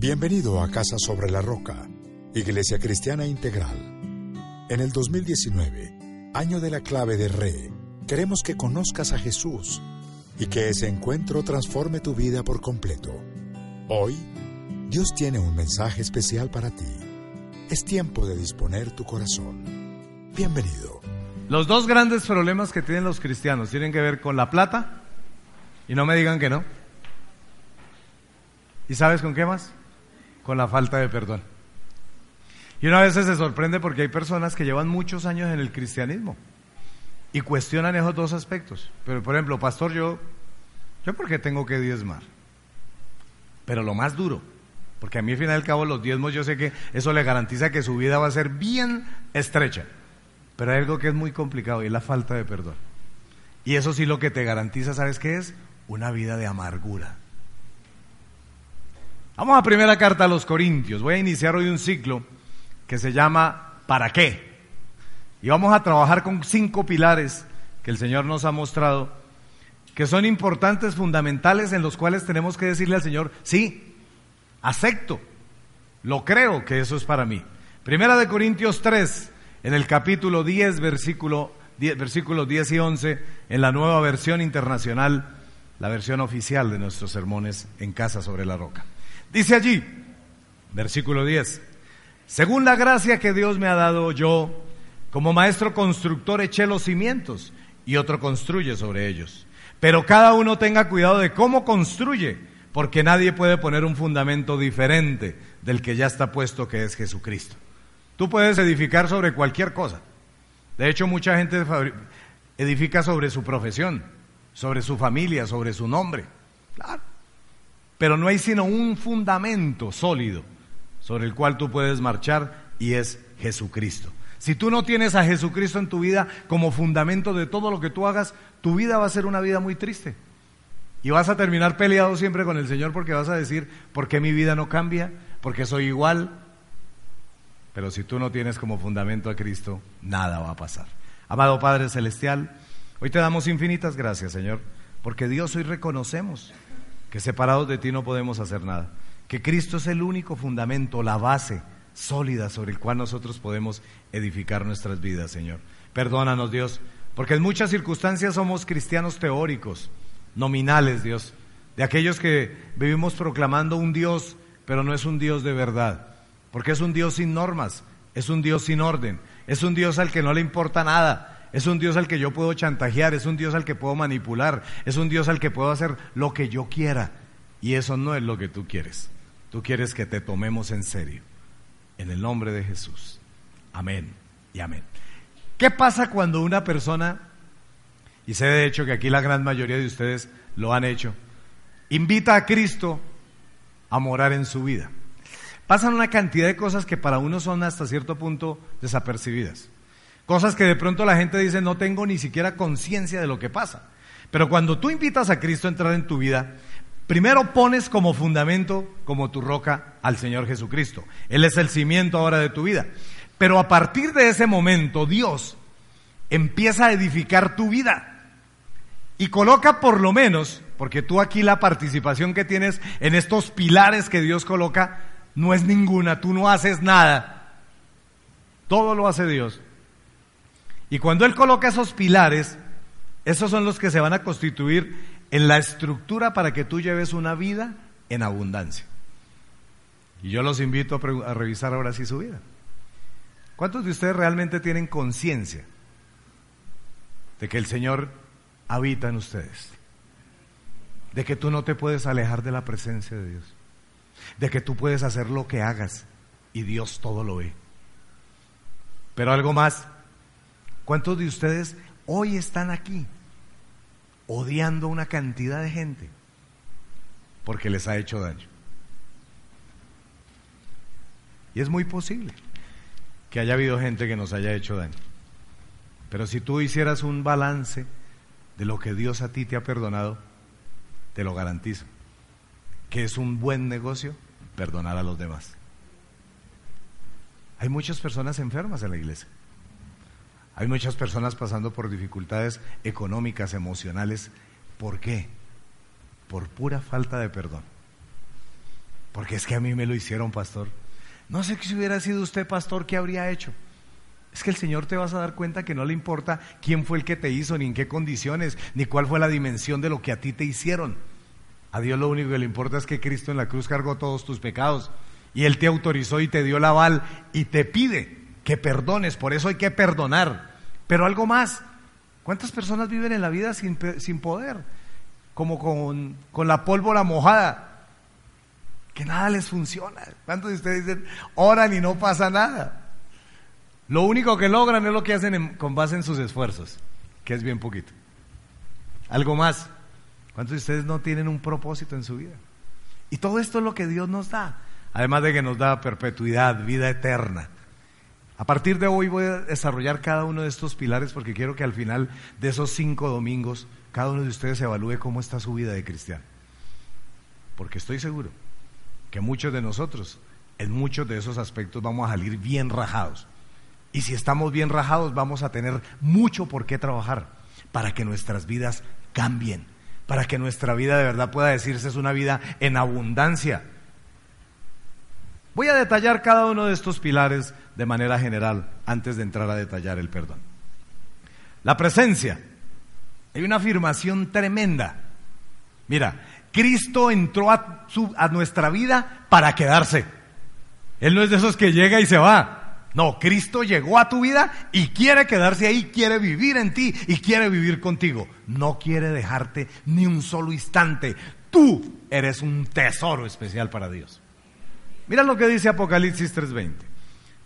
Bienvenido a Casa sobre la Roca, Iglesia Cristiana Integral. En el 2019, año de la clave de Re, queremos que conozcas a Jesús y que ese encuentro transforme tu vida por completo. Hoy, Dios tiene un mensaje especial para ti. Es tiempo de disponer tu corazón. Bienvenido. Los dos grandes problemas que tienen los cristianos tienen que ver con la plata, y no me digan que no. ¿Y sabes con qué más? Con la falta de perdón. Y una vez se sorprende porque hay personas que llevan muchos años en el cristianismo y cuestionan esos dos aspectos. Pero, por ejemplo, pastor, yo, yo por qué tengo que diezmar. Pero lo más duro, porque a mí al final del cabo los diezmos yo sé que eso le garantiza que su vida va a ser bien estrecha. Pero hay algo que es muy complicado y es la falta de perdón. Y eso sí lo que te garantiza, ¿sabes qué es? Una vida de amargura. Vamos a primera carta a los Corintios. Voy a iniciar hoy un ciclo que se llama ¿Para qué? Y vamos a trabajar con cinco pilares que el Señor nos ha mostrado, que son importantes, fundamentales, en los cuales tenemos que decirle al Señor, sí, acepto, lo creo que eso es para mí. Primera de Corintios 3, en el capítulo 10, versículo, 10, versículos 10 y 11, en la nueva versión internacional, la versión oficial de nuestros sermones en casa sobre la roca. Dice allí, versículo 10, según la gracia que Dios me ha dado yo, como maestro constructor eché los cimientos y otro construye sobre ellos. Pero cada uno tenga cuidado de cómo construye, porque nadie puede poner un fundamento diferente del que ya está puesto, que es Jesucristo. Tú puedes edificar sobre cualquier cosa. De hecho, mucha gente edifica sobre su profesión, sobre su familia, sobre su nombre. Claro. Pero no hay sino un fundamento sólido sobre el cual tú puedes marchar y es Jesucristo. Si tú no tienes a Jesucristo en tu vida como fundamento de todo lo que tú hagas, tu vida va a ser una vida muy triste. Y vas a terminar peleado siempre con el Señor porque vas a decir, ¿por qué mi vida no cambia? Porque soy igual. Pero si tú no tienes como fundamento a Cristo, nada va a pasar. Amado Padre Celestial, hoy te damos infinitas gracias, Señor, porque Dios hoy reconocemos que separados de ti no podemos hacer nada. Que Cristo es el único fundamento, la base sólida sobre el cual nosotros podemos edificar nuestras vidas, Señor. Perdónanos, Dios, porque en muchas circunstancias somos cristianos teóricos, nominales, Dios, de aquellos que vivimos proclamando un Dios, pero no es un Dios de verdad, porque es un Dios sin normas, es un Dios sin orden, es un Dios al que no le importa nada, es un Dios al que yo puedo chantajear, es un Dios al que puedo manipular, es un Dios al que puedo hacer lo que yo quiera. Y eso no es lo que tú quieres. Tú quieres que te tomemos en serio. En el nombre de Jesús. Amén y amén. ¿Qué pasa cuando una persona, y sé de hecho que aquí la gran mayoría de ustedes lo han hecho, invita a Cristo a morar en su vida? Pasan una cantidad de cosas que para uno son hasta cierto punto desapercibidas. Cosas que de pronto la gente dice no tengo ni siquiera conciencia de lo que pasa. Pero cuando tú invitas a Cristo a entrar en tu vida, Primero pones como fundamento, como tu roca, al Señor Jesucristo. Él es el cimiento ahora de tu vida. Pero a partir de ese momento, Dios empieza a edificar tu vida. Y coloca por lo menos, porque tú aquí la participación que tienes en estos pilares que Dios coloca, no es ninguna, tú no haces nada. Todo lo hace Dios. Y cuando Él coloca esos pilares, esos son los que se van a constituir en la estructura para que tú lleves una vida en abundancia. Y yo los invito a, revisar ahora sí su vida. ¿Cuántos de ustedes realmente tienen conciencia de que el Señor habita en ustedes? De que tú no te puedes alejar de la presencia de Dios. De que tú puedes hacer lo que hagas y Dios todo lo ve. Pero algo más, ¿cuántos de ustedes hoy están aquí odiando a una cantidad de gente porque les ha hecho daño. Y es muy posible que haya habido gente que nos haya hecho daño. Pero si tú hicieras un balance de lo que Dios a ti te ha perdonado, te lo garantizo, que es un buen negocio perdonar a los demás. Hay muchas personas enfermas en la iglesia. Hay muchas personas pasando por dificultades económicas, emocionales. ¿Por qué? Por pura falta de perdón. Porque es que a mí me lo hicieron, pastor. No sé si hubiera sido usted pastor, ¿qué habría hecho? Es que el Señor te vas a dar cuenta que no le importa quién fue el que te hizo, ni en qué condiciones, ni cuál fue la dimensión de lo que a ti te hicieron. A Dios lo único que le importa es que Cristo en la cruz cargó todos tus pecados y Él te autorizó y te dio la aval y te pide que perdones. Por eso hay que perdonar. Pero algo más, ¿cuántas personas viven en la vida sin, sin poder? Como con, con la pólvora mojada que nada les funciona. ¿Cuántos de ustedes dicen, oran y no pasa nada? Lo único que logran es lo que hacen con base en sus esfuerzos, que es bien poquito. Algo más. ¿Cuántos de ustedes no tienen un propósito en su vida? Y todo esto es lo que Dios nos da. Además de que nos da perpetuidad, vida eterna. A partir de hoy voy a desarrollar cada uno de estos pilares porque quiero que al final de esos cinco domingos cada uno de ustedes evalúe cómo está su vida de cristiano. Porque estoy seguro que muchos de nosotros, en muchos de esos aspectos, vamos a salir bien rajados. Y si estamos bien rajados, vamos a tener mucho por qué trabajar para que nuestras vidas cambien, para que nuestra vida de verdad pueda decirse es una vida en abundancia. Voy a detallar cada uno de estos pilares de manera general antes de entrar a detallar el perdón. La presencia. Hay una afirmación tremenda. Mira, Cristo entró a, nuestra vida para quedarse. Él no es de esos que llega y se va. No, Cristo llegó a tu vida y quiere quedarse ahí, quiere vivir en ti y quiere vivir contigo. No quiere dejarte ni un solo instante. Tú eres un tesoro especial para Dios. Mira lo que dice Apocalipsis 3:20.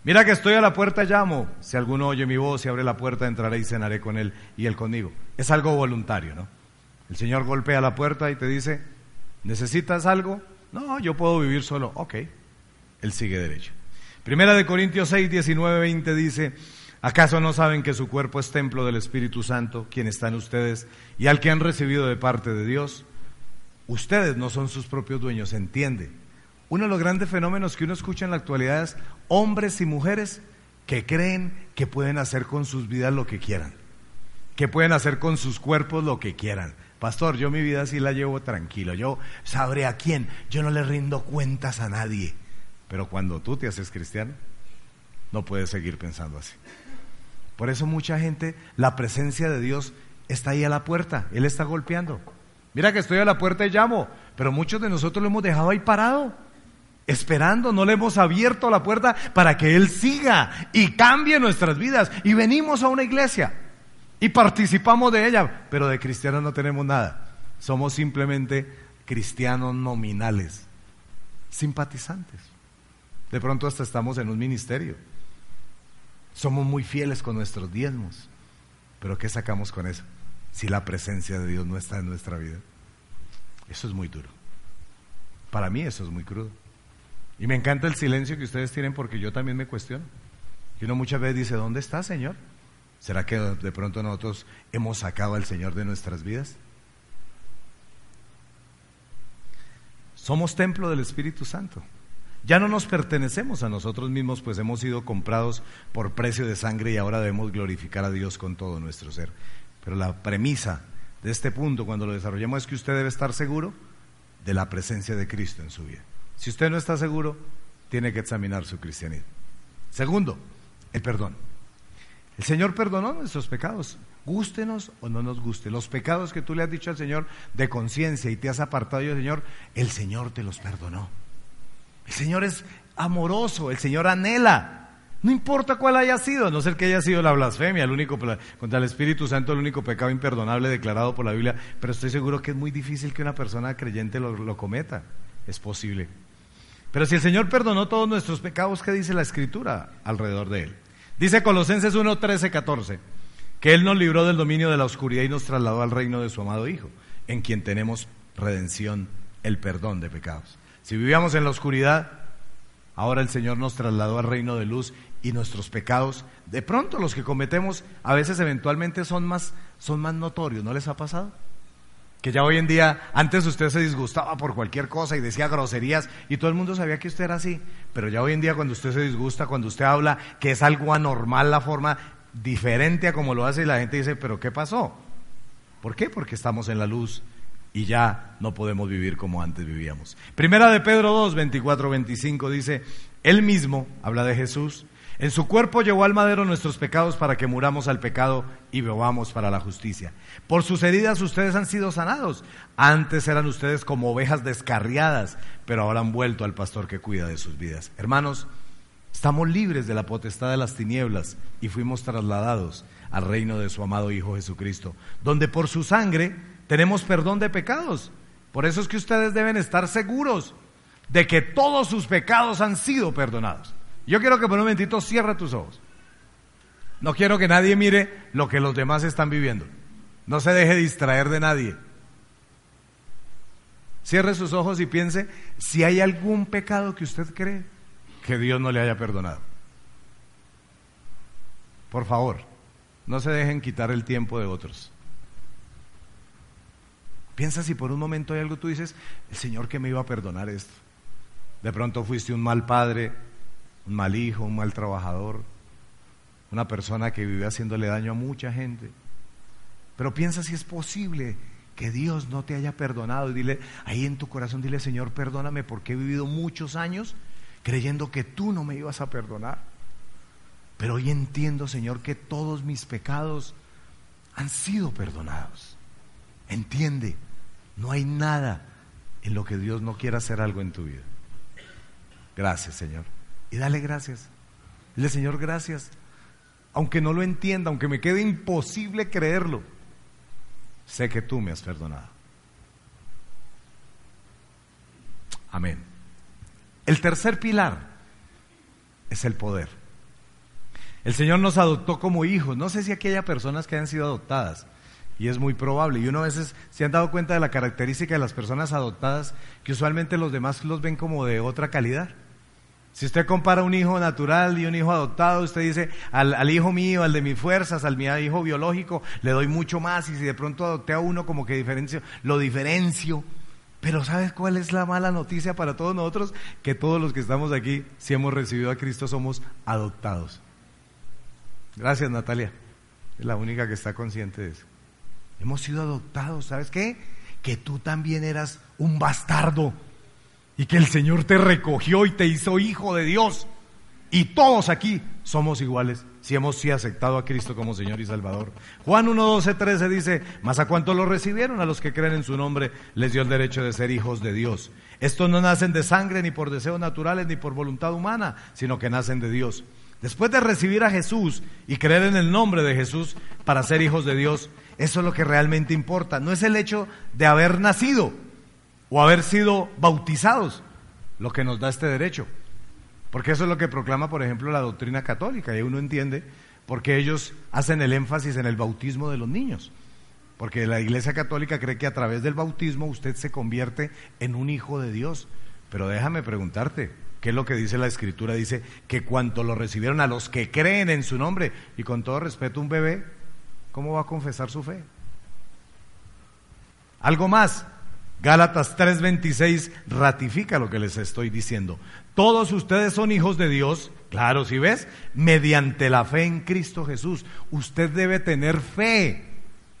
Mira que estoy a la puerta, llamo. Si alguno oye mi voz y abre la puerta, entraré y cenaré con él y él conmigo. Es algo voluntario, ¿no? El Señor golpea la puerta y te dice, ¿Necesitas algo? No, yo puedo vivir solo. Ok, él sigue derecho. Primera de Corintios 6, 19, 20 dice, ¿acaso no saben que su cuerpo es templo del Espíritu Santo, quien está en ustedes, y al que han recibido de parte de Dios? Ustedes no son sus propios dueños, entiende. Uno de los grandes fenómenos que uno escucha en la actualidad es hombres y mujeres que creen que pueden hacer con sus vidas lo que quieran, que pueden hacer con sus cuerpos lo que quieran, Pastor, yo mi vida sí la llevo tranquilo. Yo sabré a quién. Yo no le rindo cuentas a nadie. Pero cuando tú te haces cristiano, no puedes seguir pensando así. Por eso mucha gente, la presencia de Dios está ahí a la puerta. Él está golpeando. Mira que estoy a la puerta y llamo. Pero muchos de nosotros lo hemos dejado ahí parado. Esperando, no le hemos abierto la puerta para que Él siga y cambie nuestras vidas. Y venimos a una iglesia y participamos de ella, pero de cristianos no tenemos nada. Somos simplemente cristianos nominales, simpatizantes. De pronto hasta estamos en un ministerio. Somos muy fieles con nuestros diezmos. Pero ¿qué sacamos con eso? Si la presencia de Dios no está en nuestra vida. Eso es muy duro. Para mí eso es muy crudo. Y me encanta el silencio que ustedes tienen porque yo también me cuestiono. Y uno muchas veces dice, ¿dónde está, Señor? ¿Será que de pronto nosotros hemos sacado al Señor de nuestras vidas? Somos templo del Espíritu Santo. Ya no nos pertenecemos a nosotros mismos, pues hemos sido comprados por precio de sangre y ahora debemos glorificar a Dios con todo nuestro ser. Pero la premisa de este punto, cuando lo desarrollemos, es que usted debe estar seguro de la presencia de Cristo en su vida. Si usted no está seguro, tiene que examinar su cristianismo. Segundo, el perdón. El Señor perdonó nuestros pecados, gústenos o no nos guste. Los pecados que tú le has dicho al Señor de conciencia y te has apartado del Señor, el Señor te los perdonó. El Señor es amoroso, el Señor anhela. No importa cuál haya sido, no ser que haya sido la blasfemia, el único contra el Espíritu Santo, el único pecado imperdonable declarado por la Biblia, pero estoy seguro que es muy difícil que una persona creyente lo, lo cometa. Es posible. Pero si el Señor perdonó todos nuestros pecados, ¿qué dice la Escritura alrededor de él? Dice Colosenses 1, 13, 14, que Él nos libró del dominio de la oscuridad y nos trasladó al reino de su amado Hijo, en quien tenemos redención, el perdón de pecados. Si vivíamos en la oscuridad, ahora el Señor nos trasladó al reino de luz y nuestros pecados, de pronto los que cometemos, a veces eventualmente son más, son más notorios, ¿no les ha pasado? Que ya hoy en día, antes usted se disgustaba por cualquier cosa y decía groserías y todo el mundo sabía que usted era así. Pero ya hoy en día cuando usted se disgusta, cuando usted habla que es algo anormal la forma diferente a como lo hace y la gente dice, pero ¿qué pasó? ¿Por qué? Porque estamos en la luz y ya no podemos vivir como antes vivíamos. Primera de Pedro 2, 24, 25 dice, Él mismo, habla de Jesús, en su cuerpo llevó al madero nuestros pecados para que muramos al pecado y bebamos para la justicia. Por sus heridas ustedes han sido sanados. Antes eran ustedes como ovejas descarriadas, pero ahora han vuelto al pastor que cuida de sus vidas. Hermanos, estamos libres de la potestad de las tinieblas y fuimos trasladados al reino de su amado Hijo Jesucristo, donde por su sangre tenemos perdón de pecados. Por eso es que ustedes deben estar seguros de que todos sus pecados han sido perdonados. Yo quiero que por un momentito cierre tus ojos. No quiero que nadie mire lo que los demás están viviendo. No se deje distraer de nadie. Cierre sus ojos y piense si hay algún pecado que usted cree que Dios no le haya perdonado. Por favor, no se dejen quitar el tiempo de otros. Piensa si por un momento hay algo tú dices, el Señor que me iba a perdonar esto. De pronto fuiste un mal padre, un mal hijo, un mal trabajador, una persona que vive haciéndole daño a mucha gente. Pero piensa si es posible que Dios no te haya perdonado y dile ahí en tu corazón, dile Señor, perdóname porque he vivido muchos años creyendo que tú no me ibas a perdonar. Pero hoy entiendo, Señor, que todos mis pecados han sido perdonados. Entiende, no hay nada en lo que Dios no quiera hacer algo en tu vida. Gracias, Señor y dale gracias. Dile, Señor, gracias. Aunque no lo entienda, aunque me quede imposible creerlo, sé que tú me has perdonado. Amén. El tercer pilar es el poder. El Señor nos adoptó como hijos. No sé si aquí haya personas que hayan sido adoptadas. Y es muy probable. Y uno a veces se han dado cuenta de la característica de las personas adoptadas, que usualmente los demás los ven como de otra calidad. Si usted compara un hijo natural y un hijo adoptado, usted dice, al, hijo mío, al de mis fuerzas, al mi hijo biológico, le doy mucho más y si de pronto adopté a uno como que diferencio, lo diferencio. Pero ¿sabes cuál es la mala noticia para todos nosotros? Que todos los que estamos aquí, si hemos recibido a Cristo, somos adoptados. Gracias Natalia, es la única que está consciente de eso. Hemos sido adoptados, ¿sabes qué? Que tú también eras un bastardo y que el Señor te recogió y te hizo hijo de Dios. Y todos aquí somos iguales si hemos aceptado a Cristo como Señor y Salvador. Juan 1, 12, 13 dice, mas a cuanto lo recibieron, a los que creen en su nombre, les dio el derecho de ser hijos de Dios. Estos no nacen de sangre ni por deseos naturales ni por voluntad humana, sino que nacen de Dios. Después de recibir a Jesús y creer en el nombre de Jesús para ser hijos de Dios, eso es lo que realmente importa. No es el hecho de haber nacido, o haber sido bautizados, lo que nos da este derecho. Porque eso es lo que proclama, por ejemplo, la doctrina católica, y uno entiende por qué ellos hacen el énfasis en el bautismo de los niños. Porque la Iglesia Católica cree que a través del bautismo usted se convierte en un hijo de Dios. Pero déjame preguntarte, ¿qué es lo que dice la Escritura? Dice que cuanto lo recibieron a los que creen en su nombre, y con todo respeto, un bebé, ¿cómo va a confesar su fe? Algo más, Gálatas 3:26 ratifica lo que les estoy diciendo. Todos ustedes son hijos de Dios, claro, si ves, mediante la fe en Cristo Jesús. Usted debe tener fe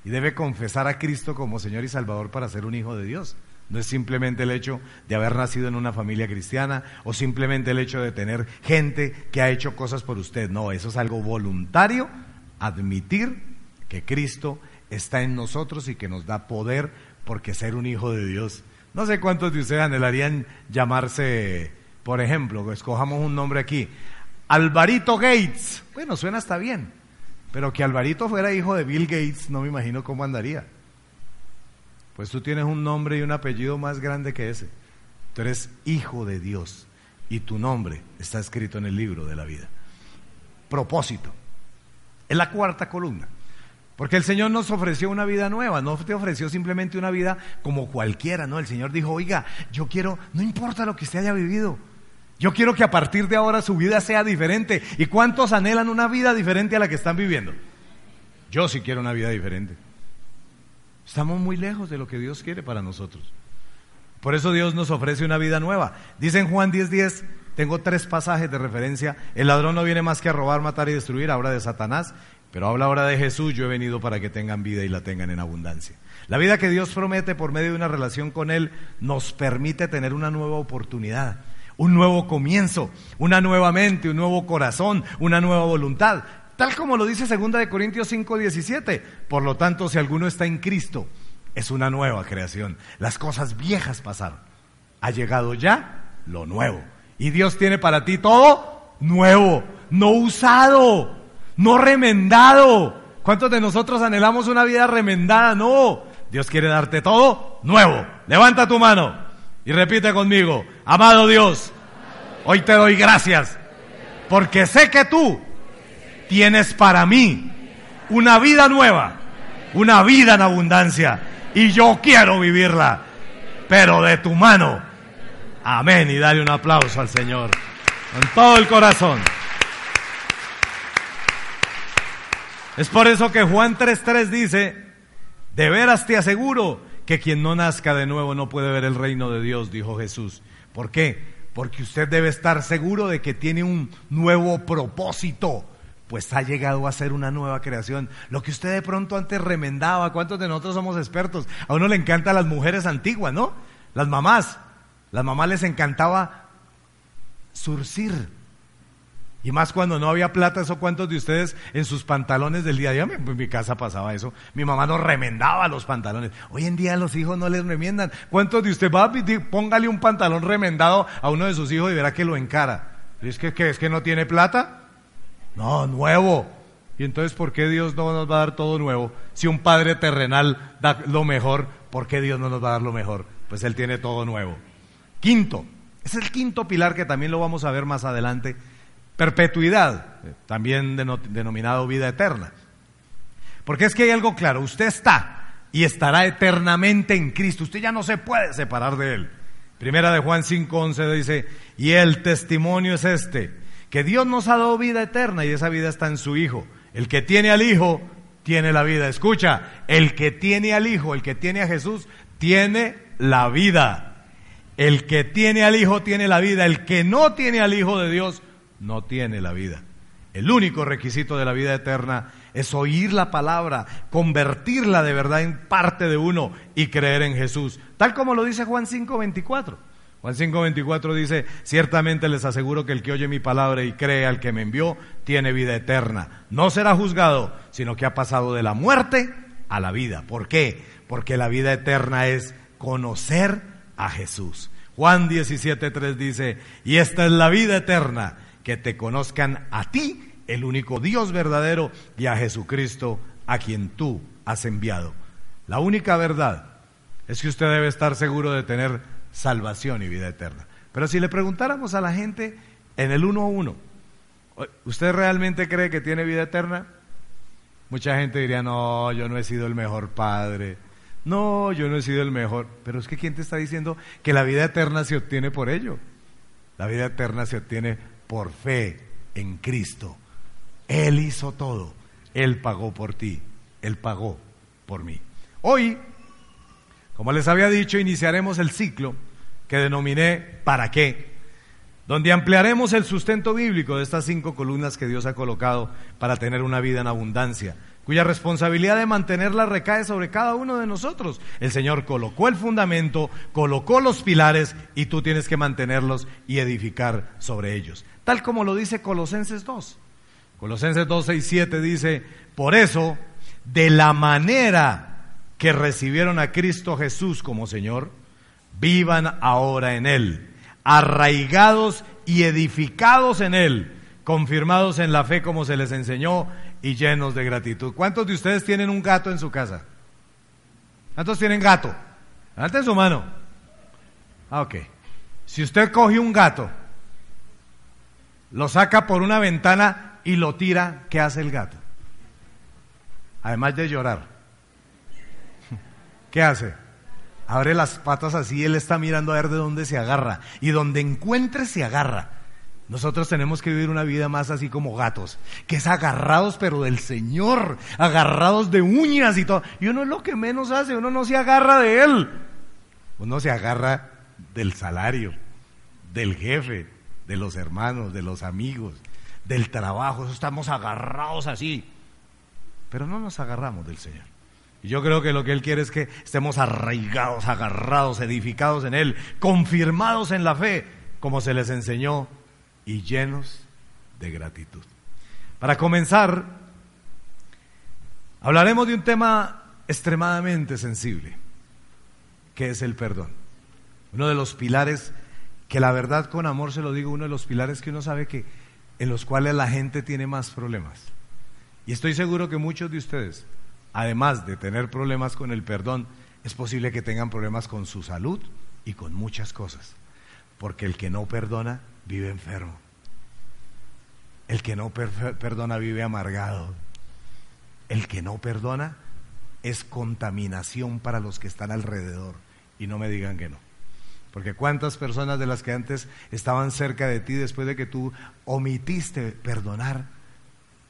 y debe confesar a Cristo como Señor y Salvador para ser un hijo de Dios. No es simplemente el hecho de haber nacido en una familia cristiana o simplemente el hecho de tener gente que ha hecho cosas por usted. No, eso es algo voluntario, admitir que Cristo está en nosotros y que nos da poder porque ser un hijo de Dios. No sé cuántos de ustedes anhelarían llamarse, por ejemplo, escojamos un nombre aquí, Alvarito Gates. Bueno, suena hasta bien, pero que Alvarito fuera hijo de Bill Gates, no me imagino cómo andaría. Pues tú tienes un nombre y un apellido más grande que ese. Tú eres hijo de Dios y tu nombre está escrito en el libro de la vida. Propósito. Es la cuarta columna. Porque el Señor nos ofreció una vida nueva, no te ofreció simplemente una vida como cualquiera, ¿no? El Señor dijo, oiga, yo quiero, no importa lo que usted haya vivido, yo quiero que a partir de ahora su vida sea diferente. ¿Y cuántos anhelan una vida diferente a la que están viviendo? Yo sí quiero una vida diferente. Estamos muy lejos de lo que Dios quiere para nosotros. Por eso Dios nos ofrece una vida nueva. Dice en Juan 10:10, tengo tres pasajes de referencia. El ladrón no viene más que a robar, matar y destruir, habla de Satanás pero habla ahora de Jesús, yo he venido para que tengan vida y la tengan en abundancia. La vida que Dios promete por medio de una relación con Él nos permite tener una nueva oportunidad, un nuevo comienzo, una nueva mente, un nuevo corazón, una nueva voluntad. Tal como lo dice 2 de Corintios 5, 17. Por lo tanto, si alguno está en Cristo, es una nueva creación. Las cosas viejas pasaron. Ha llegado ya lo nuevo. Y Dios tiene para ti todo nuevo, no usado, no remendado. ¿Cuántos de nosotros anhelamos una vida remendada? No. Dios quiere darte todo nuevo. Levanta tu mano y repite conmigo, amado Dios, hoy te doy gracias porque sé que tú tienes para mí una vida nueva, una vida en abundancia y yo quiero vivirla, pero de tu mano. Amén. Y dale un aplauso al Señor con todo el corazón. Es por eso que Juan 3.3 dice, de veras te aseguro que quien no nazca de nuevo no puede ver el reino de Dios, dijo Jesús. ¿Por qué? Porque usted debe estar seguro de que tiene un nuevo propósito pues ha llegado a ser una nueva creación. Lo que usted de pronto antes remendaba, ¿cuántos de nosotros somos expertos? A uno le encantan las mujeres antiguas, ¿no? Las mamás. Las mamás les encantaba surcir. Y más cuando no había plata, eso cuántos de ustedes en sus pantalones del día a día, en mi casa pasaba eso, mi mamá nos remendaba los pantalones. Hoy en día los hijos no les remiendan. ¿Cuántos de ustedes va póngale un pantalón remendado a uno de sus hijos y verá que lo encara? ¿Es que, que, es que no tiene plata? No, nuevo. Y entonces, ¿por qué Dios no nos va a dar todo nuevo? Si un padre terrenal da lo mejor, ¿por qué Dios no nos va a dar lo mejor? Pues Él tiene todo nuevo. Quinto, es el quinto pilar que también lo vamos a ver más adelante. Perpetuidad, también denominado vida eterna. Porque es que hay algo claro, usted está y estará eternamente en Cristo. Usted ya no se puede separar de Él. Primera de Juan 5:11 dice, y el testimonio es este que Dios nos ha dado vida eterna y esa vida está en su Hijo. El que tiene al Hijo tiene la vida. Escucha, el que tiene al Hijo, el que tiene a Jesús, tiene la vida. El que tiene al Hijo tiene la vida. El que no tiene al Hijo de Dios no tiene la vida. El único requisito de la vida eterna es oír la palabra, convertirla de verdad en parte de uno y creer en Jesús. Tal como lo dice Juan 5:24. Juan 5:24 dice, ciertamente les aseguro que el que oye mi palabra y cree al que me envió, tiene vida eterna. No será juzgado, sino que ha pasado de la muerte a la vida. ¿Por qué? Porque la vida eterna es conocer a Jesús. Juan 17:3 dice, y esta es la vida eterna, que te conozcan a ti, el único Dios verdadero, y a Jesucristo, a quien tú has enviado. La única verdad es que usted debe estar seguro de tener salvación y vida eterna. Pero si le preguntáramos a la gente en el uno a uno, ¿usted realmente cree que tiene vida eterna? Mucha gente diría, no, yo no he sido el mejor padre, no, yo no he sido el mejor. Pero es que ¿quién te está diciendo que la vida eterna se obtiene por ello? La vida eterna se obtiene por fe en Cristo. Él hizo todo, Él pagó por ti, Él pagó por mí. Hoy como les había dicho, iniciaremos el ciclo que denominé ¿Para qué? Donde ampliaremos el sustento bíblico de estas cinco columnas que Dios ha colocado para tener una vida en abundancia, cuya responsabilidad de mantenerla recae sobre cada uno de nosotros. El Señor colocó el fundamento, colocó los pilares y tú tienes que mantenerlos y edificar sobre ellos. Tal como lo dice Colosenses 2. Colosenses 2, 6, 7 dice, por eso, de la manera que recibieron a Cristo Jesús como Señor, vivan ahora en Él, arraigados y edificados en Él, confirmados en la fe como se les enseñó y llenos de gratitud. ¿Cuántos de ustedes tienen un gato en su casa? ¿Cuántos tienen gato? Levante su mano. Ah, ok. Si usted coge un gato, lo saca por una ventana y lo tira, ¿qué hace el gato? Además de llorar. ¿Qué hace? Abre las patas así, él está mirando a ver de dónde se agarra. Y donde encuentre se agarra. Nosotros tenemos que vivir una vida más así como gatos, que es agarrados pero del Señor, agarrados de uñas y todo. Y uno es lo que menos hace, uno no se agarra de Él. Uno se agarra del salario, del jefe, de los hermanos, de los amigos, del trabajo. Estamos agarrados así. pero no nos agarramos del Señor. Y yo creo que lo que Él quiere es que estemos arraigados, agarrados, edificados en Él, confirmados en la fe, como se les enseñó, y llenos de gratitud. Para comenzar, hablaremos de un tema extremadamente sensible, que es el perdón. Uno de los pilares, que la verdad con amor se lo digo, uno de los pilares que uno sabe que en los cuales la gente tiene más problemas. Y estoy seguro que muchos de ustedes, además de tener problemas con el perdón, es posible que tengan problemas con su salud y con muchas cosas. Porque el que no perdona vive enfermo. El que no perdona vive amargado. El que no perdona es contaminación para los que están alrededor. Y no me digan que no. Porque cuántas personas de las que antes estaban cerca de ti después de que tú omitiste perdonar,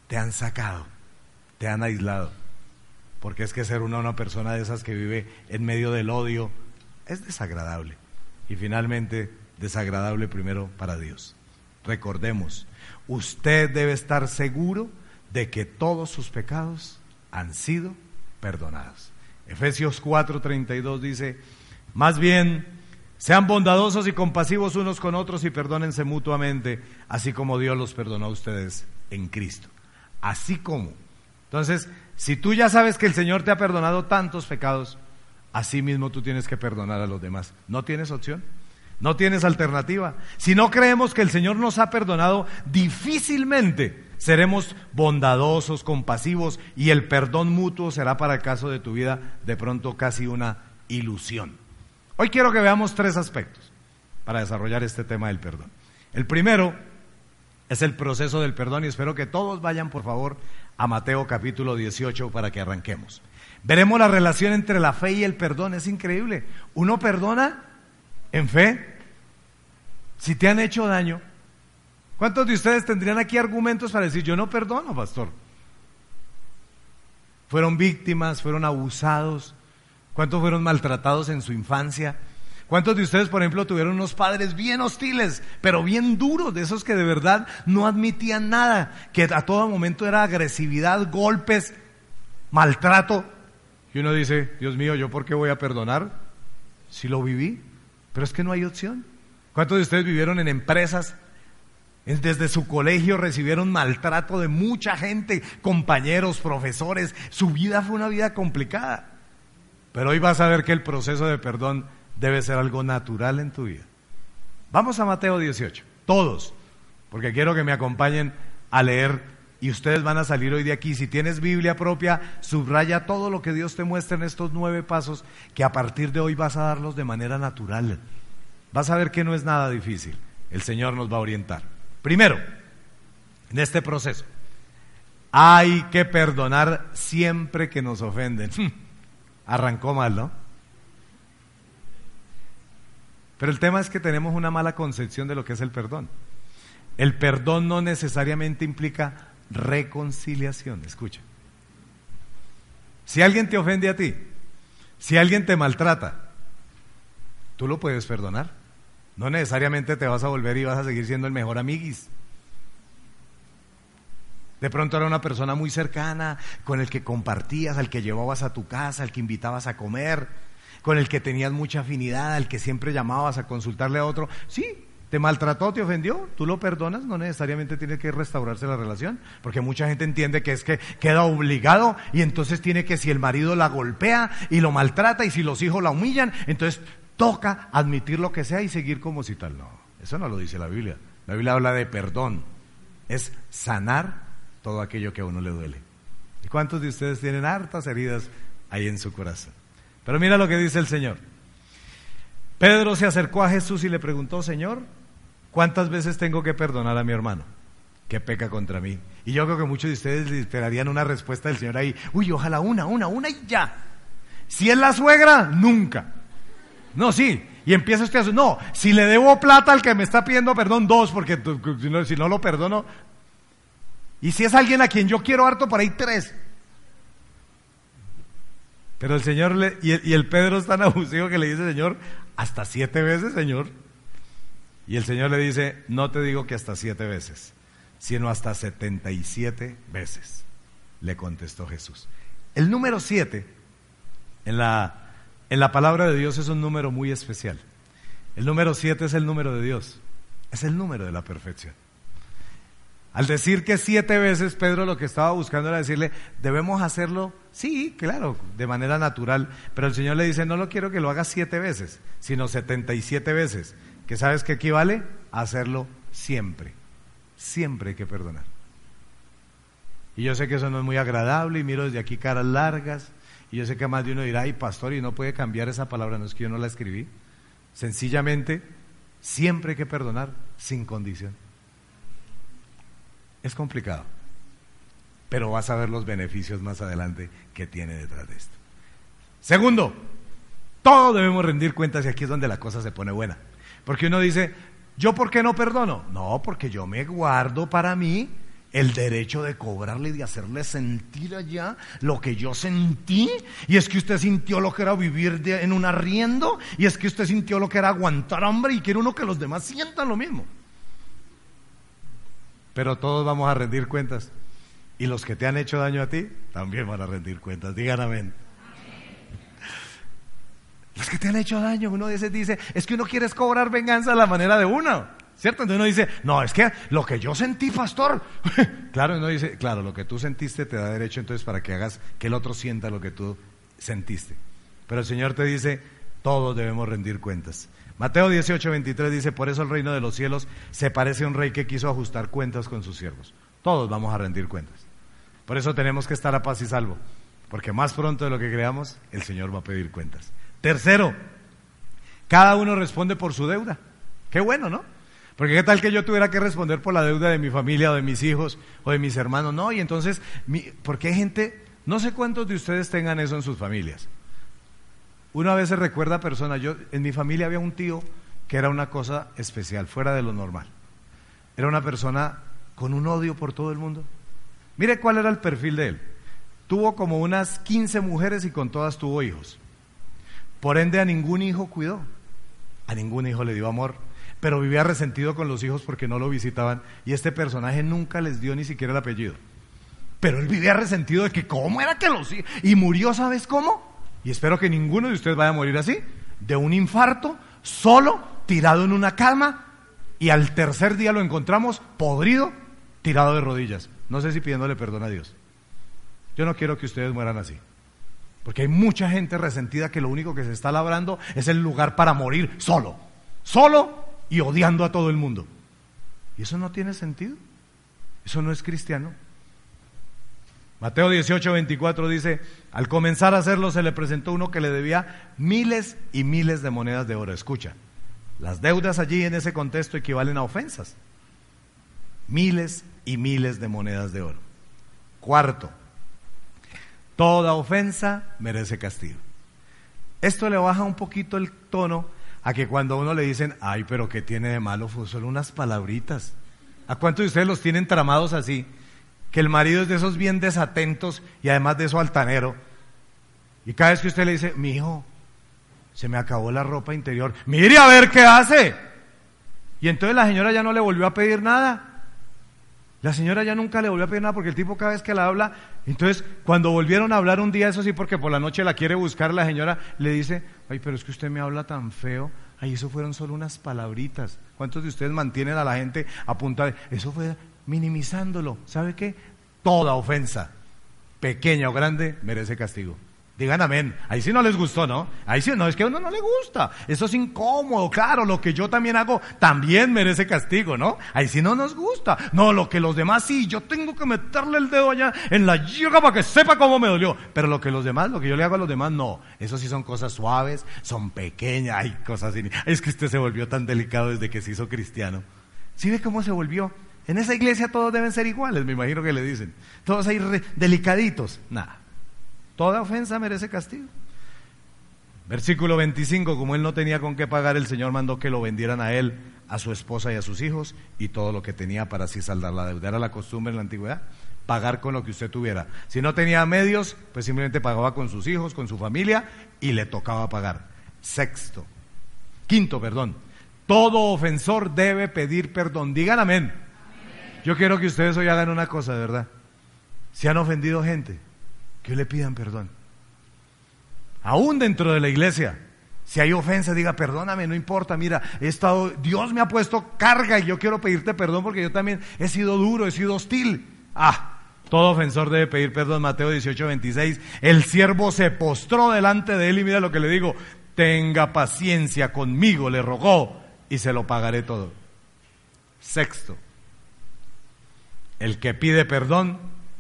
te han sacado, te han aislado. Porque es que ser una, una persona de esas que vive en medio del odio es desagradable. Y finalmente, desagradable primero para Dios. Recordemos, usted debe estar seguro de que todos sus pecados han sido perdonados. Efesios 4:32 dice, más bien, sean bondadosos y compasivos unos con otros y perdónense mutuamente, así como Dios los perdonó a ustedes en Cristo. Así como. Entonces, si tú ya sabes que el Señor te ha perdonado tantos pecados, así mismo tú tienes que perdonar a los demás. ¿No tienes opción? No tienes alternativa. Si no creemos que el Señor nos ha perdonado, difícilmente seremos bondadosos, compasivos y el perdón mutuo será para el caso de tu vida de pronto casi una ilusión. Hoy quiero que veamos tres aspectos para desarrollar este tema del perdón. El primero es el proceso del perdón y espero que todos vayan por favor a Mateo capítulo 18 para que arranquemos. Veremos la relación entre la fe y el perdón, es increíble. Uno perdona en fe si te han hecho daño. ¿Cuántos de ustedes tendrían aquí argumentos para decir yo no perdono, pastor? Fueron víctimas, fueron abusados, ¿Cuántos fueron maltratados en su infancia? ¿Cuántos de ustedes, por ejemplo, tuvieron unos padres bien hostiles, pero bien duros, de esos que de verdad no admitían nada, que a todo momento era agresividad, golpes, maltrato? Y uno dice, Dios mío, ¿yo por qué voy a perdonar? Si lo viví, pero es que no hay opción. ¿Cuántos de ustedes vivieron en empresas? Desde su colegio recibieron maltrato de mucha gente, compañeros, profesores. Su vida fue una vida complicada. Pero hoy vas a ver que el proceso de perdón debe ser algo natural en tu vida. Vamos a Mateo 18, todos, porque quiero que me acompañen a leer y ustedes van a salir hoy de aquí. Si tienes Biblia propia, subraya todo lo que Dios te muestra en estos nueve pasos que a partir de hoy vas a darlos de manera natural. Vas a ver que no es nada difícil. El Señor nos va a orientar. Primero, en este proceso, hay que perdonar siempre que nos ofenden. Arrancó mal, ¿no? Pero el tema es que tenemos una mala concepción de lo que es el perdón. El perdón no necesariamente implica reconciliación, escucha. Si alguien te ofende a ti, si alguien te maltrata, tú lo puedes perdonar. No necesariamente te vas a volver y vas a seguir siendo el mejor amiguis. De pronto era una persona muy cercana, con el que compartías, al que llevabas a tu casa, al que invitabas a comer, con el que tenías mucha afinidad, al que siempre llamabas a consultarle a otro. Sí, te maltrató, te ofendió, tú lo perdonas, no necesariamente tiene que restaurarse la relación, porque mucha gente entiende que es que queda obligado y entonces tiene que si el marido la golpea y lo maltrata y si los hijos la humillan, entonces toca admitir lo que sea y seguir como si tal. No, eso no lo dice la Biblia. La Biblia habla de perdón, es sanar todo aquello que a uno le duele. ¿Y cuántos de ustedes tienen hartas heridas ahí en su corazón? Pero mira lo que dice el Señor. Pedro se acercó a Jesús y le preguntó, Señor, ¿cuántas veces tengo que perdonar a mi hermano que peca contra mí? Y yo creo que muchos de ustedes esperarían una respuesta del Señor ahí, uy, ojalá una, una, una y ya. Si es la suegra, nunca. No, sí. Y empieza usted a no, si le debo plata al que me está pidiendo perdón, dos, porque si no, si no lo perdono, y si es alguien a quien yo quiero harto, por ahí tres. Pero el Señor le, y, el, y el Pedro es tan abusivo que le dice, Señor, hasta siete veces, Señor. Y el Señor le dice, no te digo que hasta siete veces, sino hasta setenta y siete veces. le contestó Jesús. El número siete en la, en la palabra de Dios es un número muy especial. El número siete es el número de Dios, es el número de la perfección. Al decir que siete veces, Pedro lo que estaba buscando era decirle, debemos hacerlo, sí, claro, de manera natural, pero el Señor le dice, no lo quiero que lo hagas siete veces, sino setenta y siete veces, que sabes que equivale a hacerlo siempre, siempre hay que perdonar. Y yo sé que eso no es muy agradable y miro desde aquí caras largas, y yo sé que más de uno dirá, ay pastor, y no puede cambiar esa palabra, no es que yo no la escribí, sencillamente, siempre hay que perdonar sin condición. Es complicado, pero vas a ver los beneficios más adelante que tiene detrás de esto. Segundo, todos debemos rendir cuentas y aquí es donde la cosa se pone buena. Porque uno dice, ¿yo por qué no perdono? No, porque yo me guardo para mí el derecho de cobrarle y de hacerle sentir allá lo que yo sentí. Y es que usted sintió lo que era vivir en un arriendo. Y es que usted sintió lo que era aguantar hambre y quiere uno que los demás sientan lo mismo pero todos vamos a rendir cuentas. Y los que te han hecho daño a ti también van a rendir cuentas. Digan amén. Los que te han hecho daño, uno veces dice, es que uno quiere cobrar venganza a la manera de uno. ¿Cierto? Entonces uno dice, no, es que lo que yo sentí, pastor. claro, uno dice, claro, lo que tú sentiste te da derecho entonces para que hagas que el otro sienta lo que tú sentiste. Pero el Señor te dice, todos debemos rendir cuentas. Mateo 18, 23 dice, por eso el reino de los cielos se parece a un rey que quiso ajustar cuentas con sus siervos. Todos vamos a rendir cuentas. Por eso tenemos que estar a paz y salvo, porque más pronto de lo que creamos, el Señor va a pedir cuentas. Tercero, cada uno responde por su deuda. Qué bueno, ¿no? Porque qué tal que yo tuviera que responder por la deuda de mi familia o de mis hijos o de mis hermanos. No, y entonces, porque hay gente, no sé cuántos de ustedes tengan eso en sus familias. Una vez se recuerda persona, yo en mi familia había un tío que era una cosa especial, fuera de lo normal. Era una persona con un odio por todo el mundo. Mire cuál era el perfil de él. Tuvo como unas 15 mujeres y con todas tuvo hijos. Por ende a ningún hijo cuidó. A ningún hijo le dio amor. Pero vivía resentido con los hijos porque no lo visitaban. Y este personaje nunca les dio ni siquiera el apellido. Pero él vivía resentido de que cómo era que los hijos... Y murió, ¿sabes cómo? y espero que ninguno de ustedes vaya a morir así, de un infarto, solo, tirado en una cama, y al tercer día lo encontramos podrido, tirado de rodillas. No sé si pidiéndole perdón a Dios. Yo no quiero que ustedes mueran así. Porque hay mucha gente resentida que lo único que se está labrando es el lugar para morir solo. Solo y odiando a todo el mundo. Y eso no tiene sentido. Eso no es cristiano. Mateo 18, 24 dice, al comenzar a hacerlo se le presentó uno que le debía miles y miles de monedas de oro. Escucha, las deudas allí en ese contexto equivalen a ofensas. Miles y miles de monedas de oro. Cuarto, toda ofensa merece castigo. Esto le baja un poquito el tono a que cuando a uno le dicen, ay, pero ¿qué tiene de malo? Solo unas palabritas. ¿A cuántos de ustedes los tienen tramados así? que el marido es de esos bien desatentos y además de eso altanero. Y cada vez que usted le dice, mi hijo, se me acabó la ropa interior, mire a ver qué hace. Y entonces la señora ya no le volvió a pedir nada. La señora ya nunca le volvió a pedir nada porque el tipo cada vez que la habla, entonces cuando volvieron a hablar un día, eso sí, porque por la noche la quiere buscar, la señora le dice, ay, pero es que usted me habla tan feo. Ay, eso fueron solo unas palabritas. ¿Cuántos de ustedes mantienen a la gente a punta de, eso fue minimizándolo. ¿Sabe qué? Toda ofensa, pequeña o grande, merece castigo. Digan amén. Ahí sí no les gustó, ¿no? Ahí sí no, es que a uno no le gusta. Eso es incómodo. Claro, lo que yo también hago también merece castigo, ¿no? Ahí sí no nos gusta. No, lo que los demás sí, yo tengo que meterle el dedo allá en la yoga para que sepa cómo me dolió. Pero lo que los demás, lo que yo le hago a los demás, no. Eso sí son cosas suaves, son pequeñas, hay cosas así. Es que usted se volvió tan delicado desde que se hizo cristiano. ¿Sí ve cómo se volvió? En esa iglesia todos deben ser iguales, me imagino que le dicen. Todos ahí delicaditos. Nada. Toda ofensa merece castigo. Versículo 25, como él no tenía con qué pagar, el Señor mandó que lo vendieran a él, a su esposa y a sus hijos y todo lo que tenía para así saldar la deuda. Era la costumbre en la antigüedad, pagar con lo que usted tuviera. Si no tenía medios, pues simplemente pagaba con sus hijos, con su familia y le tocaba pagar. Sexto, quinto, perdón. Todo ofensor debe pedir perdón. Digan amén. Yo quiero que ustedes hoy hagan una cosa, de verdad. si han ofendido gente, que le pidan perdón. Aún dentro de la iglesia, si hay ofensa, diga, perdóname, no importa, mira, he estado, Dios me ha puesto carga y yo quiero pedirte perdón porque yo también he sido duro, he sido hostil. Ah, todo ofensor debe pedir perdón, Mateo 18, 26. El siervo se postró delante de él y mira lo que le digo, tenga paciencia conmigo, le rogó y se lo pagaré todo. Sexto, el que pide perdón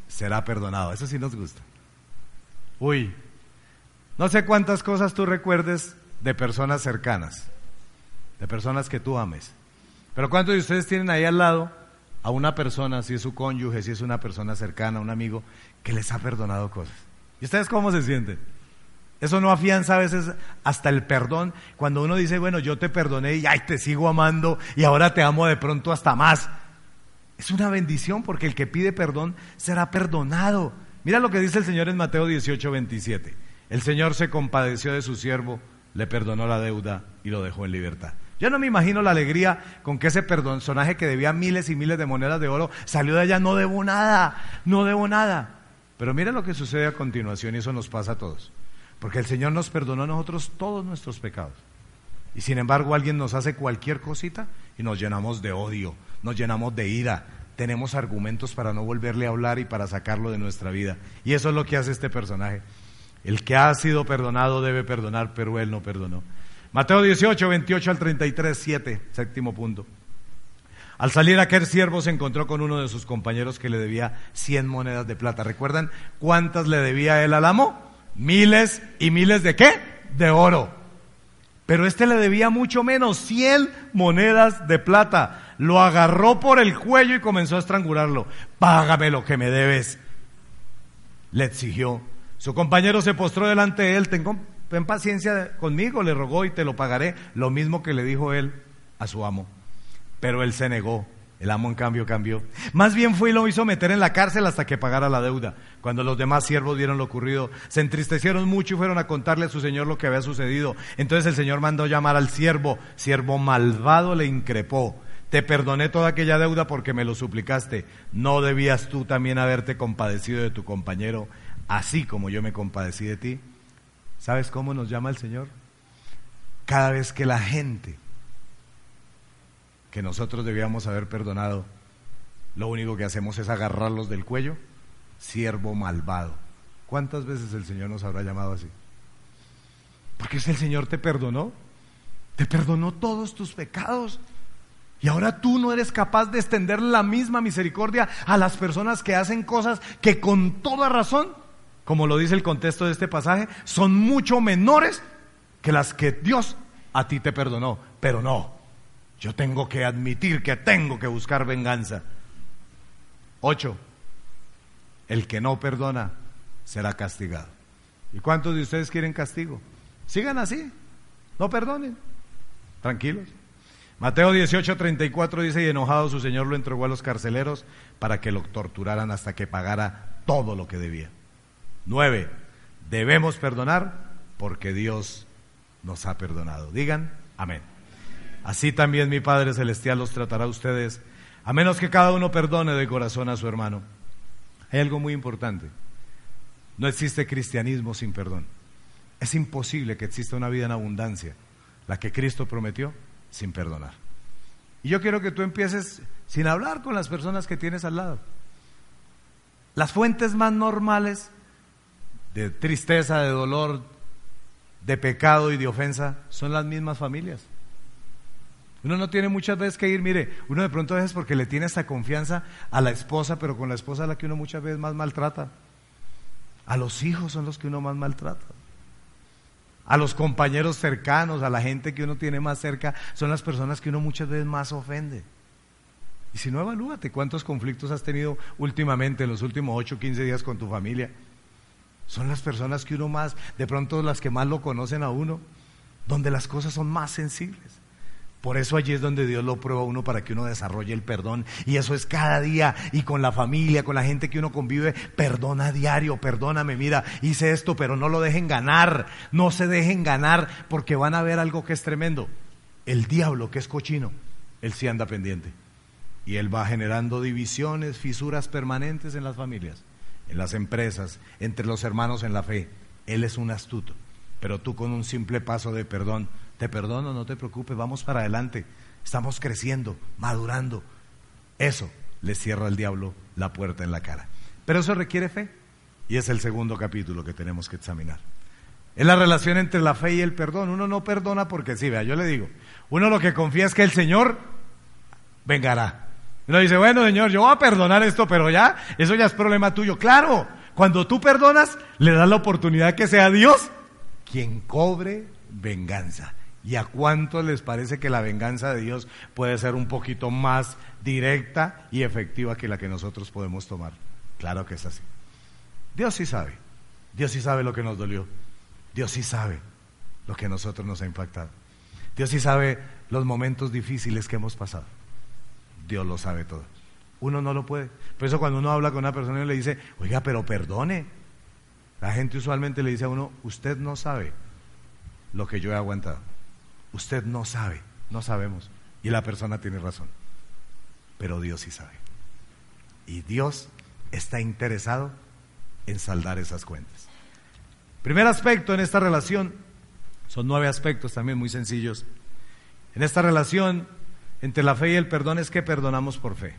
será perdonado. Eso sí nos gusta. Uy, no sé cuántas cosas tú recuerdes de personas cercanas, de personas que tú ames. Pero ¿cuántos de ustedes tienen ahí al lado a una persona, si es su cónyuge, si es una persona cercana, un amigo, que les ha perdonado cosas? ¿Y ustedes cómo se sienten? Eso no afianza a veces hasta el perdón. Cuando uno dice, bueno, yo te perdoné y ay, te sigo amando y ahora te amo de pronto hasta más. Es una bendición porque el que pide perdón será perdonado. Mira lo que dice el Señor en Mateo 18, 27. El Señor se compadeció de su siervo, le perdonó la deuda y lo dejó en libertad. Yo no me imagino la alegría con que ese personaje que debía miles y miles de monedas de oro salió de allá, no debo nada, no debo nada. Pero mira lo que sucede a continuación y eso nos pasa a todos. Porque el Señor nos perdonó a nosotros todos nuestros pecados. Y sin embargo alguien nos hace cualquier cosita y nos llenamos de odio, nos llenamos de ira, tenemos argumentos para no volverle a hablar y para sacarlo de nuestra vida. Y eso es lo que hace este personaje. El que ha sido perdonado debe perdonar, pero él no perdonó. Mateo 18, 28 al 33, 7, séptimo punto. Al salir aquel siervo se encontró con uno de sus compañeros que le debía 100 monedas de plata. ¿Recuerdan cuántas le debía él al amo? Miles y miles de qué? De oro. Pero este le debía mucho menos, 100 monedas de plata. Lo agarró por el cuello y comenzó a estrangularlo. Págame lo que me debes. Le exigió. Su compañero se postró delante de él. ten paciencia conmigo, le rogó y te lo pagaré. Lo mismo que le dijo él a su amo. Pero él se negó. El amo, en cambio, cambió. Más bien fue y lo hizo meter en la cárcel hasta que pagara la deuda. Cuando los demás siervos vieron lo ocurrido, se entristecieron mucho y fueron a contarle a su señor lo que había sucedido. Entonces el señor mandó llamar al siervo. Siervo malvado le increpó. Te perdoné toda aquella deuda porque me lo suplicaste. ¿No debías tú también haberte compadecido de tu compañero, así como yo me compadecí de ti? ¿Sabes cómo nos llama el Señor? Cada vez que la gente que nosotros debíamos haber perdonado, lo único que hacemos es agarrarlos del cuello, siervo malvado. ¿Cuántas veces el Señor nos habrá llamado así? Porque es el Señor te perdonó, te perdonó todos tus pecados. Y ahora tú no eres capaz de extender la misma misericordia a las personas que hacen cosas que con toda razón, como lo dice el contexto de este pasaje, son mucho menores que las que Dios a ti te perdonó. Pero no, yo tengo que admitir que tengo que buscar venganza. Ocho, el que no perdona será castigado. ¿Y cuántos de ustedes quieren castigo? Sigan así, no perdonen, tranquilos. Mateo 18, 34 dice, y enojado su señor lo entregó a los carceleros para que lo torturaran hasta que pagara todo lo que debía. Nueve, debemos perdonar porque Dios nos ha perdonado. Digan, amén. Así también mi Padre Celestial los tratará a ustedes, a menos que cada uno perdone de corazón a su hermano. Hay algo muy importante. No existe cristianismo sin perdón. Es imposible que exista una vida en abundancia, la que Cristo prometió, sin perdonar. Y yo quiero que tú empieces sin hablar con las personas que tienes al lado. Las fuentes más normales de tristeza, de dolor, de pecado y de ofensa son las mismas familias. Uno no tiene muchas veces que ir, mire, uno de pronto es porque le tiene esta confianza a la esposa, pero con la esposa a la que uno muchas veces más maltrata. A los hijos son los que uno más maltrata. A los compañeros cercanos, a la gente que uno tiene más cerca, son las personas que uno muchas veces más ofende. Y si no, evalúate cuántos conflictos has tenido últimamente, en los últimos 8 o 15 días con tu familia. Son las personas que uno más, de pronto las que más lo conocen a uno, donde las cosas son más sensibles. Por eso allí es donde Dios lo prueba uno para que uno desarrolle el perdón. Y eso es cada día y con la familia, con la gente que uno convive. Perdona a diario, perdóname, mira, hice esto, pero no lo dejen ganar. No se dejen ganar porque van a ver algo que es tremendo. El diablo, que es cochino, él sí anda pendiente. Y él va generando divisiones, fisuras permanentes en las familias. en las empresas, entre los hermanos en la fe. Él es un astuto, pero tú con un simple paso de perdón, te perdono, no te preocupes, vamos para adelante. Estamos creciendo, madurando. Eso le cierra al diablo la puerta en la cara. Pero eso requiere fe. Y es el segundo capítulo que tenemos que examinar. Es la relación entre la fe y el perdón. Uno no perdona porque sí, vea, yo le digo, uno lo que confía es que el Señor vengará. Uno dice, bueno, Señor, yo voy a perdonar esto, pero ya, eso ya es problema tuyo. Claro, cuando tú perdonas, le das la oportunidad que sea Dios quien cobre venganza. ¿Y a cuánto les parece que la venganza de Dios puede ser un poquito más directa y efectiva que la que nosotros podemos tomar? Claro que es así. Dios sí sabe. Dios sí sabe lo que nos dolió. Dios sí sabe lo que a nosotros nos ha impactado. Dios sí sabe los momentos difíciles que hemos pasado. Dios lo sabe todo. Uno no lo puede. Por eso cuando uno habla con una persona y le dice, oiga, pero perdone. La gente usualmente le dice a uno, usted no sabe lo que yo he aguantado. Usted no sabe, no sabemos. Y la persona tiene razón. Pero Dios sí sabe. Y Dios está interesado en saldar esas cuentas. Primer aspecto en esta relación, son nueve aspectos también muy sencillos. En esta relación entre la fe y el perdón es que perdonamos por fe.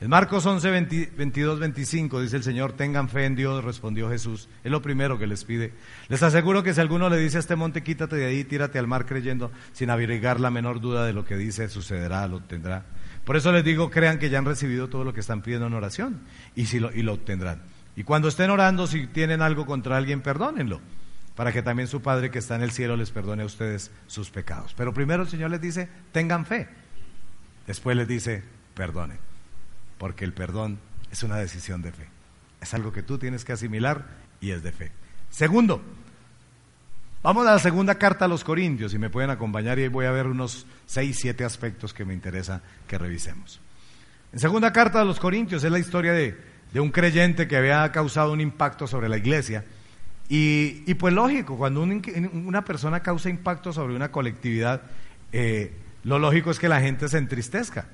En Marcos 11, 22, 25 dice el Señor, tengan fe en Dios, respondió Jesús. Es lo primero que les pide. Les aseguro que si alguno le dice a este monte, quítate de ahí, tírate al mar creyendo, sin abrigar la menor duda de lo que dice, sucederá, lo obtendrá. Por eso les digo, crean que ya han recibido todo lo que están pidiendo en oración y, si lo, y lo obtendrán. Y cuando estén orando, si tienen algo contra alguien, perdónenlo, para que también su Padre que está en el cielo les perdone a ustedes sus pecados. Pero primero el Señor les dice, tengan fe. Después les dice, perdonen, porque el perdón es una decisión de fe. Es algo que tú tienes que asimilar y es de fe. Segundo, vamos a la segunda carta a los Corintios y me pueden acompañar y ahí voy a ver unos seis, siete aspectos que me interesa que revisemos. En segunda carta a los Corintios es la historia de de un creyente que había causado un impacto sobre la iglesia. Y, pues lógico, cuando una persona causa impacto sobre una colectividad, eh, lo lógico es que la gente se entristezca.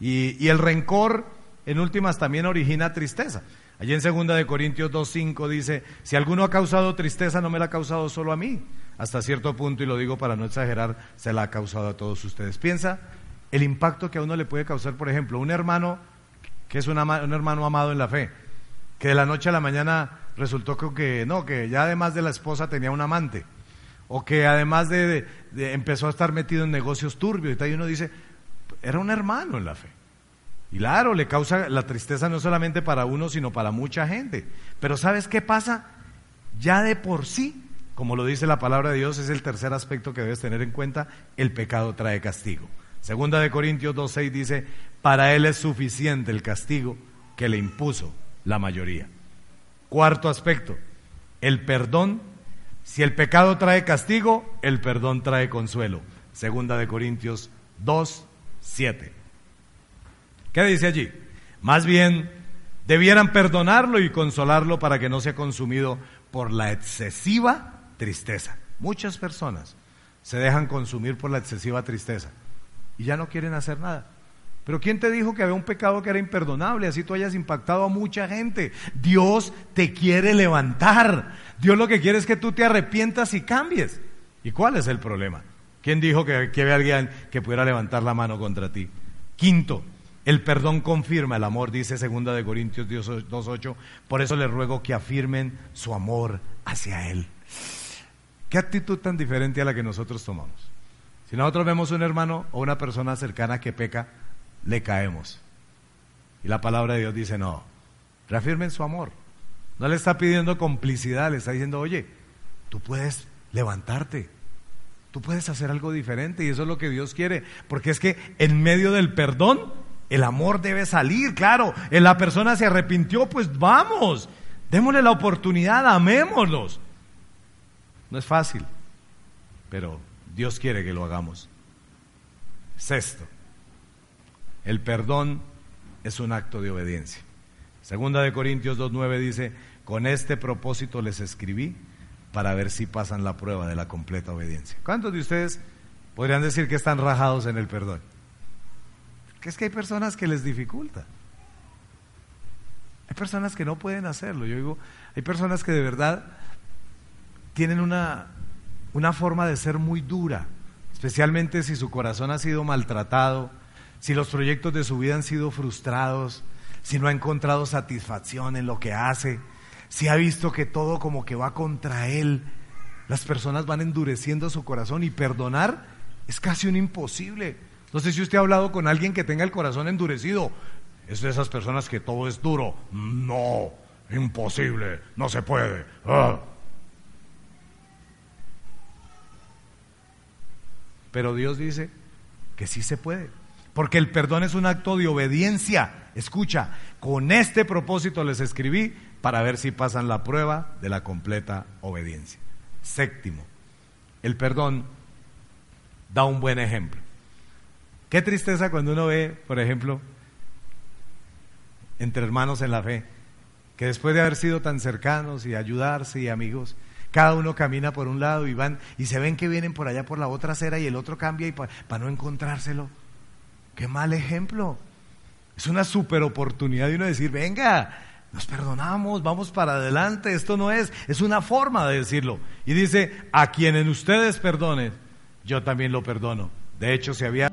Y, y, el rencor, en últimas, también origina tristeza. Allí en 2 de Corintios 2.5 dice, si alguno ha causado tristeza, no me la ha causado solo a mí. Hasta cierto punto, y lo digo para no exagerar, se la ha causado a todos ustedes. Piensa el impacto que a uno le puede causar, por ejemplo, un hermano que es un, hermano amado en la fe, que de la noche a la mañana resultó que no, que ya además de la esposa tenía un amante, o que además de, empezó a estar metido en negocios turbios y tal, y uno dice, era un hermano en la fe. Claro, le causa la tristeza no solamente para uno, sino para mucha gente. Pero ¿sabes qué pasa? Ya de por sí, como lo dice la palabra de Dios, es el tercer aspecto que debes tener en cuenta, el pecado trae castigo. Segunda de Corintios 2.6 dice, para él es suficiente el castigo que le impuso la mayoría. Cuarto aspecto, el perdón. Si el pecado trae castigo, el perdón trae consuelo. Segunda de Corintios 2.7. ¿Qué dice allí? Más bien, debieran perdonarlo y consolarlo para que no sea consumido por la excesiva tristeza. Muchas personas se dejan consumir por la excesiva tristeza y ya no quieren hacer nada. Pero ¿quién te dijo que había un pecado que era imperdonable? Así tú hayas impactado a mucha gente. Dios te quiere levantar. Dios lo que quiere es que tú te arrepientas y cambies. ¿Y cuál es el problema? ¿Quién dijo que, que había alguien que pudiera levantar la mano contra ti? Quinto, el perdón confirma el amor, dice segunda de Corintios 2.8. Por eso les ruego que afirmen su amor hacia Él. ¿Qué actitud tan diferente a la que nosotros tomamos? Si nosotros vemos un hermano o una persona cercana que peca, le caemos. Y la palabra de Dios dice, no, reafirmen su amor. No le está pidiendo complicidad, le está diciendo, oye, tú puedes levantarte, tú puedes hacer algo diferente y eso es lo que Dios quiere, porque es que en medio del perdón, el amor debe salir, claro, la persona se arrepintió, pues vamos, démosle la oportunidad, amémoslos. No es fácil, pero Dios quiere que lo hagamos. Sexto, el perdón es un acto de obediencia. Segunda de Corintios 2.9 dice, con este propósito les escribí para ver si pasan la prueba de la completa obediencia. ¿Cuántos de ustedes podrían decir que están rajados en el perdón? Es que hay personas que les dificulta. Hay personas que no pueden hacerlo. Yo digo, hay personas que de verdad tienen una, una forma de ser muy dura, especialmente si su corazón ha sido maltratado, si los proyectos de su vida han sido frustrados, si no ha encontrado satisfacción en lo que hace, si ha visto que todo como que va contra él, las personas van endureciendo su corazón y perdonar es casi un imposible. No sé si usted ha hablado con alguien que tenga el corazón endurecido. Es de esas personas que todo es duro. No, imposible, no se puede. Ah. Pero Dios dice que sí se puede. Porque el perdón es un acto de obediencia. Escucha, con este propósito les escribí para ver si pasan la prueba de la completa obediencia. Séptimo, el perdón da un buen ejemplo. Qué tristeza cuando uno ve, por ejemplo, entre hermanos en la fe, que después de haber sido tan cercanos y ayudarse y amigos, cada uno camina por un lado y van y se ven que vienen por allá por la otra acera y el otro cambia y para no encontrárselo. Qué mal ejemplo. Es una super oportunidad de uno decir, venga, nos perdonamos, vamos para adelante, esto no es, es una forma de decirlo. Y dice, a quienes ustedes perdonen, yo también lo perdono. De hecho, se había...